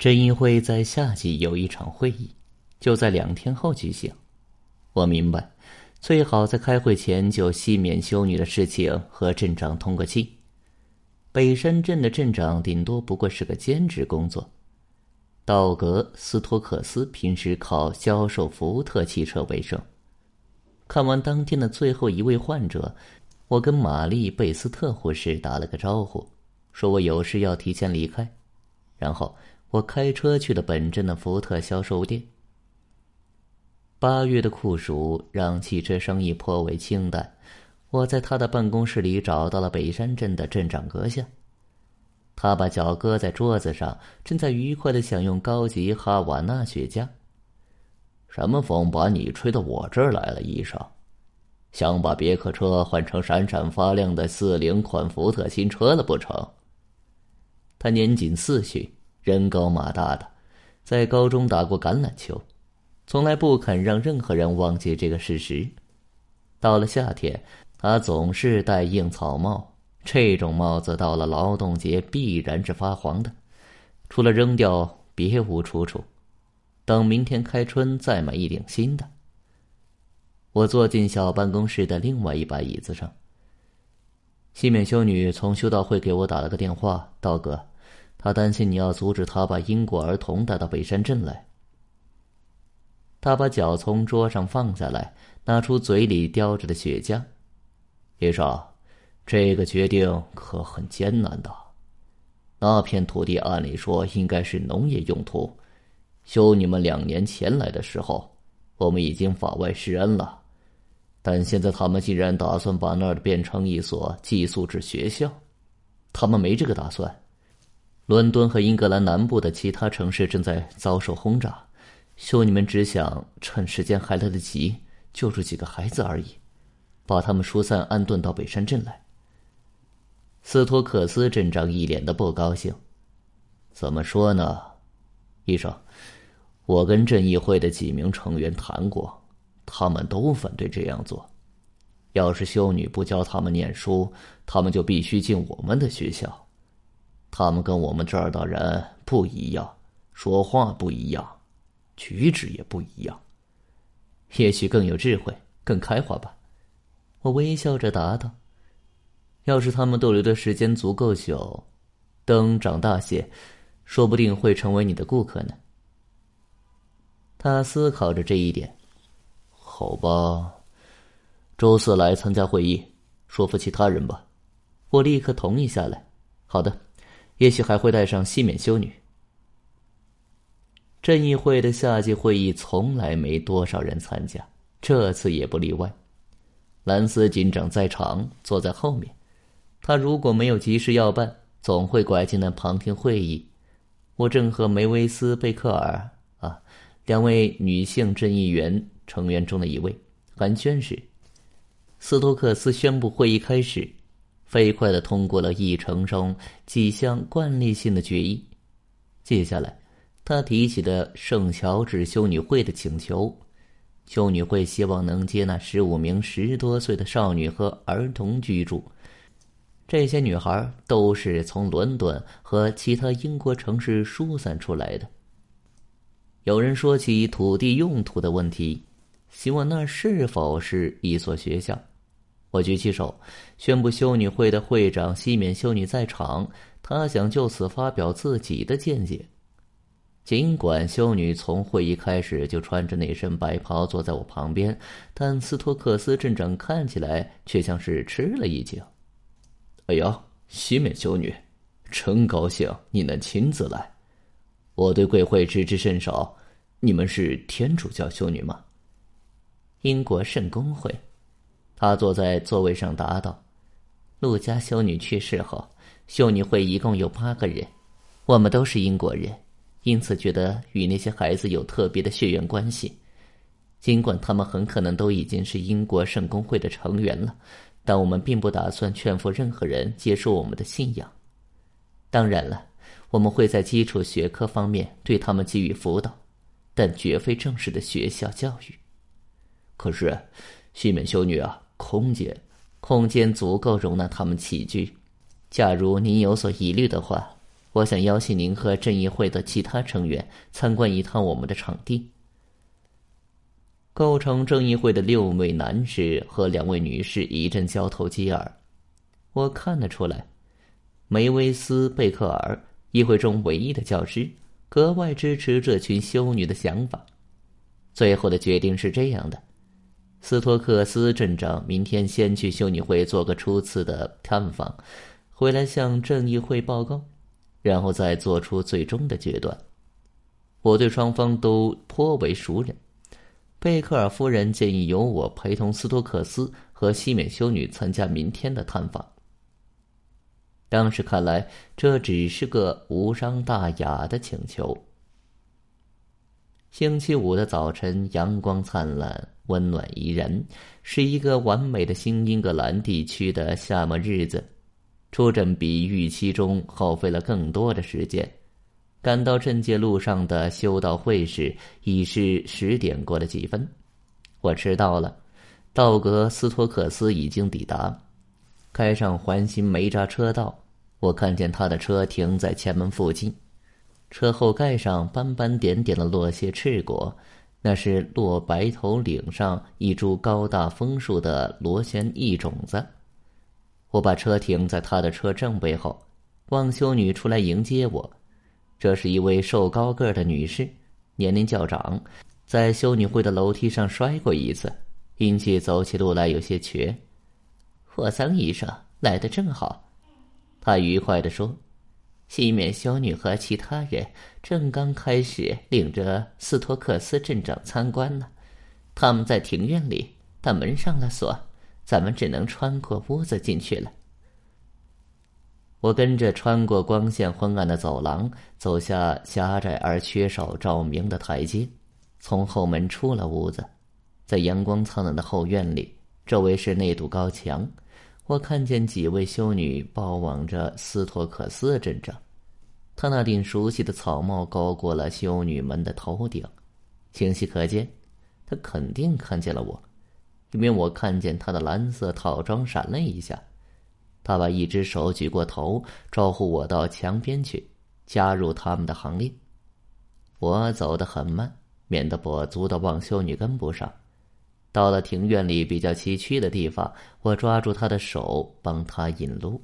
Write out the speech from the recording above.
镇议会在夏季有一场会议，就在两天后举行。我明白，最好在开会前就熄免修女的事情和镇长通个气。北山镇的镇长顶多不过是个兼职工作。道格斯托克斯平时靠销售福特汽车为生。看完当天的最后一位患者，我跟玛丽贝斯特护士打了个招呼，说我有事要提前离开。然后我开车去了本镇的福特销售店。八月的酷暑让汽车生意颇为清淡。我在他的办公室里找到了北山镇的镇长阁下。他把脚搁在桌子上，正在愉快的享用高级哈瓦那雪茄。什么风把你吹到我这儿来了，医生？想把别克车换成闪闪发亮的四零款福特新车了不成？他年仅四旬，人高马大的，在高中打过橄榄球，从来不肯让任何人忘记这个事实。到了夏天，他总是戴硬草帽。这种帽子到了劳动节必然是发黄的，除了扔掉别无出处。等明天开春再买一顶新的。我坐进小办公室的另外一把椅子上。西缅修女从修道会给我打了个电话，道哥，他担心你要阻止他把英国儿童带到北山镇来。他把脚从桌上放下来，拿出嘴里叼着的雪茄，医生。这个决定可很艰难的。那片土地按理说应该是农业用途，修你们两年前来的时候，我们已经法外施恩了。但现在他们竟然打算把那儿变成一所寄宿制学校，他们没这个打算。伦敦和英格兰南部的其他城市正在遭受轰炸，修女们只想趁时间还来得及救出几个孩子而已，把他们疏散安顿到北山镇来。斯托克斯镇长一脸的不高兴。怎么说呢，医生？我跟镇议会的几名成员谈过，他们都反对这样做。要是修女不教他们念书，他们就必须进我们的学校。他们跟我们这儿的人不一样，说话不一样，举止也不一样。也许更有智慧，更开化吧。我微笑着答道。要是他们逗留的时间足够久，等长大些，说不定会成为你的顾客呢。他思考着这一点。好吧，周四来参加会议，说服其他人吧。我立刻同意下来。好的，也许还会带上西缅修女。镇议会的夏季会议从来没多少人参加，这次也不例外。兰斯警长在场，坐在后面。他如果没有急事要办，总会拐进来旁听会议。我正和梅维斯·贝克尔啊，两位女性镇议员成员中的一位寒暄时，斯托克斯宣布会议开始，飞快的通过了议程中几项惯例性的决议。接下来，他提起的圣乔治修女会的请求，修女会希望能接纳十五名十多岁的少女和儿童居住。这些女孩都是从伦敦和其他英国城市疏散出来的。有人说起土地用途的问题，希望那是否是一所学校？我举起手，宣布修女会的会长西缅修女在场，她想就此发表自己的见解。尽管修女从会议开始就穿着那身白袍坐在我旁边，但斯托克斯镇长看起来却像是吃了一惊。哎呀，西美修女，真高兴你能亲自来。我对贵会知之甚少，你们是天主教修女吗？英国圣公会。他坐在座位上答道：“陆家修女去世后，修女会一共有八个人，我们都是英国人，因此觉得与那些孩子有特别的血缘关系。尽管他们很可能都已经是英国圣公会的成员了。”但我们并不打算劝服任何人接受我们的信仰。当然了，我们会在基础学科方面对他们给予辅导，但绝非正式的学校教育。可是，西门修女啊，空间，空间足够容纳他们起居。假如您有所疑虑的话，我想邀请您和正义会的其他成员参观一趟我们的场地。构成正义会的六位男士和两位女士一阵交头接耳。我看得出来，梅威斯·贝克尔，议会中唯一的教师，格外支持这群修女的想法。最后的决定是这样的：斯托克斯镇长明天先去修女会做个初次的探访，回来向正义会报告。然后再做出最终的决断。我对双方都颇为熟人。贝克尔夫人建议由我陪同斯托克斯和西缅修女参加明天的探访。当时看来，这只是个无伤大雅的请求。星期五的早晨，阳光灿烂，温暖宜人，是一个完美的新英格兰地区的夏末日子。出诊比预期中耗费了更多的时间，赶到镇界路上的修道会时已是十点过了几分。我迟到了，道格斯托克斯已经抵达，开上环形煤渣车道。我看见他的车停在前门附近，车后盖上斑斑点点的落些赤果，那是落白头岭上一株高大枫树的螺旋翼种子。我把车停在他的车正背后，望修女出来迎接我。这是一位瘦高个的女士，年龄较长，在修女会的楼梯上摔过一次，因其走起路来有些瘸。霍桑医生来的正好，他愉快地说：“西面修女和其他人正刚开始领着斯托克斯镇长参观呢，他们在庭院里，但门上了锁。”咱们只能穿过屋子进去了。我跟着穿过光线昏暗的走廊，走下狭窄而缺少照明的台阶，从后门出了屋子。在阳光灿烂的后院里，周围是那堵高墙。我看见几位修女抱望着斯托克斯镇长，他那顶熟悉的草帽高过了修女们的头顶，清晰可见，他肯定看见了我。因为我看见他的蓝色套装闪了一下，他把一只手举过头，招呼我到墙边去，加入他们的行列。我走得很慢，免得跛足的望修女跟不上。到了庭院里比较崎岖的地方，我抓住他的手，帮他引路。